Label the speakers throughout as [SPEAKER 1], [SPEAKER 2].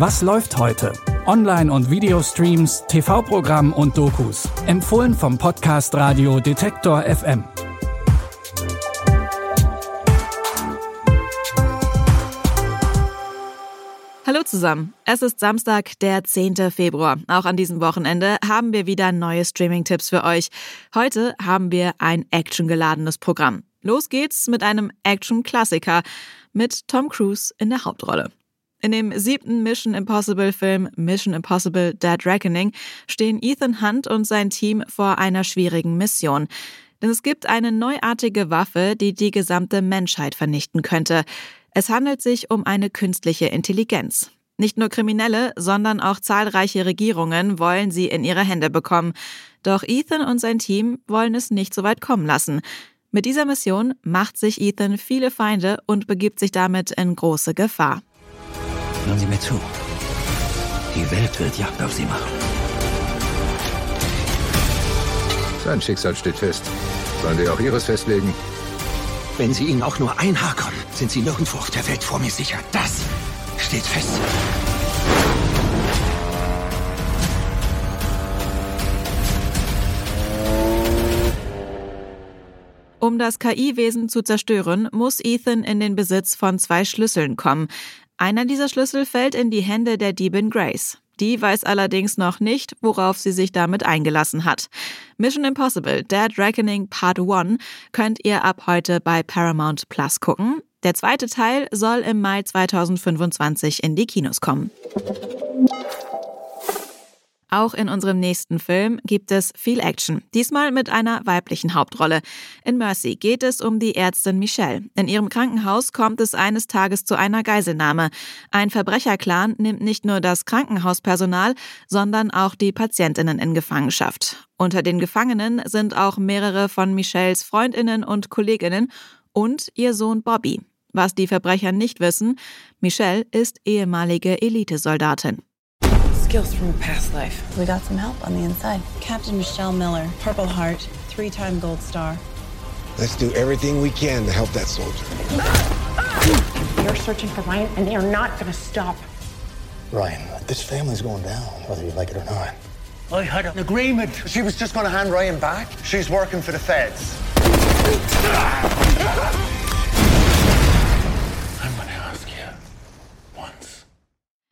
[SPEAKER 1] Was läuft heute? Online- und Videostreams, TV-Programm und Dokus. Empfohlen vom Podcast Radio Detektor FM.
[SPEAKER 2] Hallo zusammen. Es ist Samstag, der 10. Februar. Auch an diesem Wochenende haben wir wieder neue Streaming-Tipps für euch. Heute haben wir ein actiongeladenes Programm. Los geht's mit einem Action-Klassiker mit Tom Cruise in der Hauptrolle. In dem siebten Mission Impossible Film Mission Impossible Dead Reckoning stehen Ethan Hunt und sein Team vor einer schwierigen Mission. Denn es gibt eine neuartige Waffe, die die gesamte Menschheit vernichten könnte. Es handelt sich um eine künstliche Intelligenz. Nicht nur Kriminelle, sondern auch zahlreiche Regierungen wollen sie in ihre Hände bekommen. Doch Ethan und sein Team wollen es nicht so weit kommen lassen. Mit dieser Mission macht sich Ethan viele Feinde und begibt sich damit in große Gefahr.
[SPEAKER 3] Hören Sie mir zu. Die Welt wird Jagd auf Sie machen.
[SPEAKER 4] Sein Schicksal steht fest. Sollen wir auch Ihres festlegen?
[SPEAKER 3] Wenn Sie ihn auch nur ein Haar kommen, sind Sie nirgendwo auf der Welt vor mir sicher. Das steht fest.
[SPEAKER 2] Um das KI-Wesen zu zerstören, muss Ethan in den Besitz von zwei Schlüsseln kommen. Einer dieser Schlüssel fällt in die Hände der Diebin Grace. Die weiß allerdings noch nicht, worauf sie sich damit eingelassen hat. Mission Impossible Dead Reckoning Part 1 könnt ihr ab heute bei Paramount Plus gucken. Der zweite Teil soll im Mai 2025 in die Kinos kommen. Auch in unserem nächsten Film gibt es viel Action, diesmal mit einer weiblichen Hauptrolle. In Mercy geht es um die Ärztin Michelle. In ihrem Krankenhaus kommt es eines Tages zu einer Geiselnahme. Ein Verbrecherclan nimmt nicht nur das Krankenhauspersonal, sondern auch die Patientinnen in Gefangenschaft. Unter den Gefangenen sind auch mehrere von Michelles Freundinnen und Kolleginnen und ihr Sohn Bobby. Was die Verbrecher nicht wissen, Michelle ist ehemalige Elitesoldatin.
[SPEAKER 5] Skills from a past life. We got some help on the inside. Captain Michelle Miller, Purple Heart, three time Gold Star.
[SPEAKER 6] Let's do everything we can to help that soldier.
[SPEAKER 7] You're searching for Ryan, and they are not going to stop.
[SPEAKER 8] Ryan, this family's going down, whether you like it or not.
[SPEAKER 9] I had an agreement. She was just going to hand Ryan back. She's working for the feds.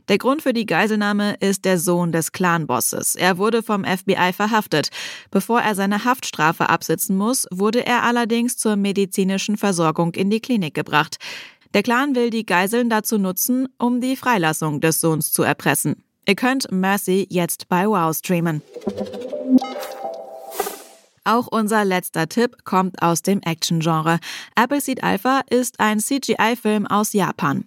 [SPEAKER 2] Der Grund für die Geiselnahme ist der Sohn des Clanbosses. Er wurde vom FBI verhaftet. Bevor er seine Haftstrafe absitzen muss, wurde er allerdings zur medizinischen Versorgung in die Klinik gebracht. Der Clan will die Geiseln dazu nutzen, um die Freilassung des Sohns zu erpressen. Ihr könnt Mercy jetzt bei Wow streamen. Auch unser letzter Tipp kommt aus dem Action-Genre. Appleseed Alpha ist ein CGI-Film aus Japan.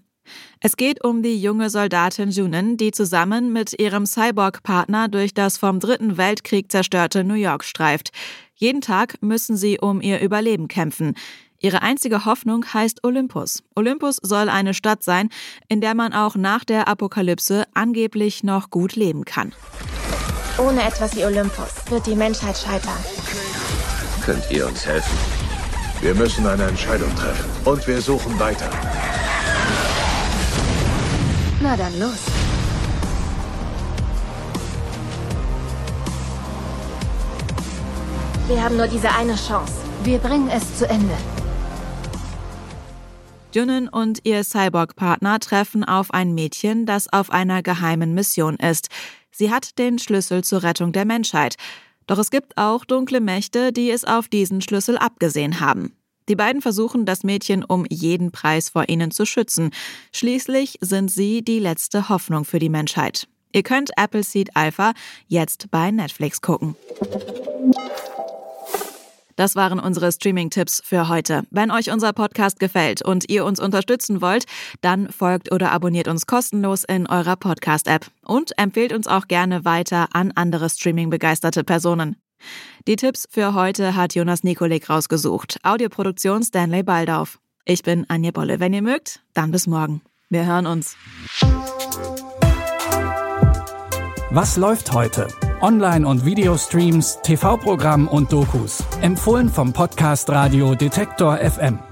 [SPEAKER 2] Es geht um die junge Soldatin Junin, die zusammen mit ihrem Cyborg-Partner durch das vom Dritten Weltkrieg zerstörte New York streift. Jeden Tag müssen sie um ihr Überleben kämpfen. Ihre einzige Hoffnung heißt Olympus. Olympus soll eine Stadt sein, in der man auch nach der Apokalypse angeblich noch gut leben kann.
[SPEAKER 10] Ohne etwas wie Olympus wird die Menschheit scheitern.
[SPEAKER 4] Könnt ihr uns helfen? Wir müssen eine Entscheidung treffen. Und wir suchen weiter.
[SPEAKER 10] Na dann los. Wir haben nur diese eine Chance. Wir bringen es zu Ende.
[SPEAKER 2] Junin und ihr Cyborg-Partner treffen auf ein Mädchen, das auf einer geheimen Mission ist. Sie hat den Schlüssel zur Rettung der Menschheit. Doch es gibt auch dunkle Mächte, die es auf diesen Schlüssel abgesehen haben. Die beiden versuchen, das Mädchen um jeden Preis vor ihnen zu schützen. Schließlich sind sie die letzte Hoffnung für die Menschheit. Ihr könnt Appleseed Alpha jetzt bei Netflix gucken. Das waren unsere Streaming-Tipps für heute. Wenn euch unser Podcast gefällt und ihr uns unterstützen wollt, dann folgt oder abonniert uns kostenlos in eurer Podcast-App und empfehlt uns auch gerne weiter an andere Streaming-begeisterte Personen. Die Tipps für heute hat Jonas Nikolik rausgesucht. Audioproduktion Stanley Baldauf. Ich bin Anja Bolle. Wenn ihr mögt, dann bis morgen. Wir hören uns.
[SPEAKER 1] Was läuft heute? Online- und Videostreams, TV-Programm und Dokus. Empfohlen vom Podcast Radio Detektor FM.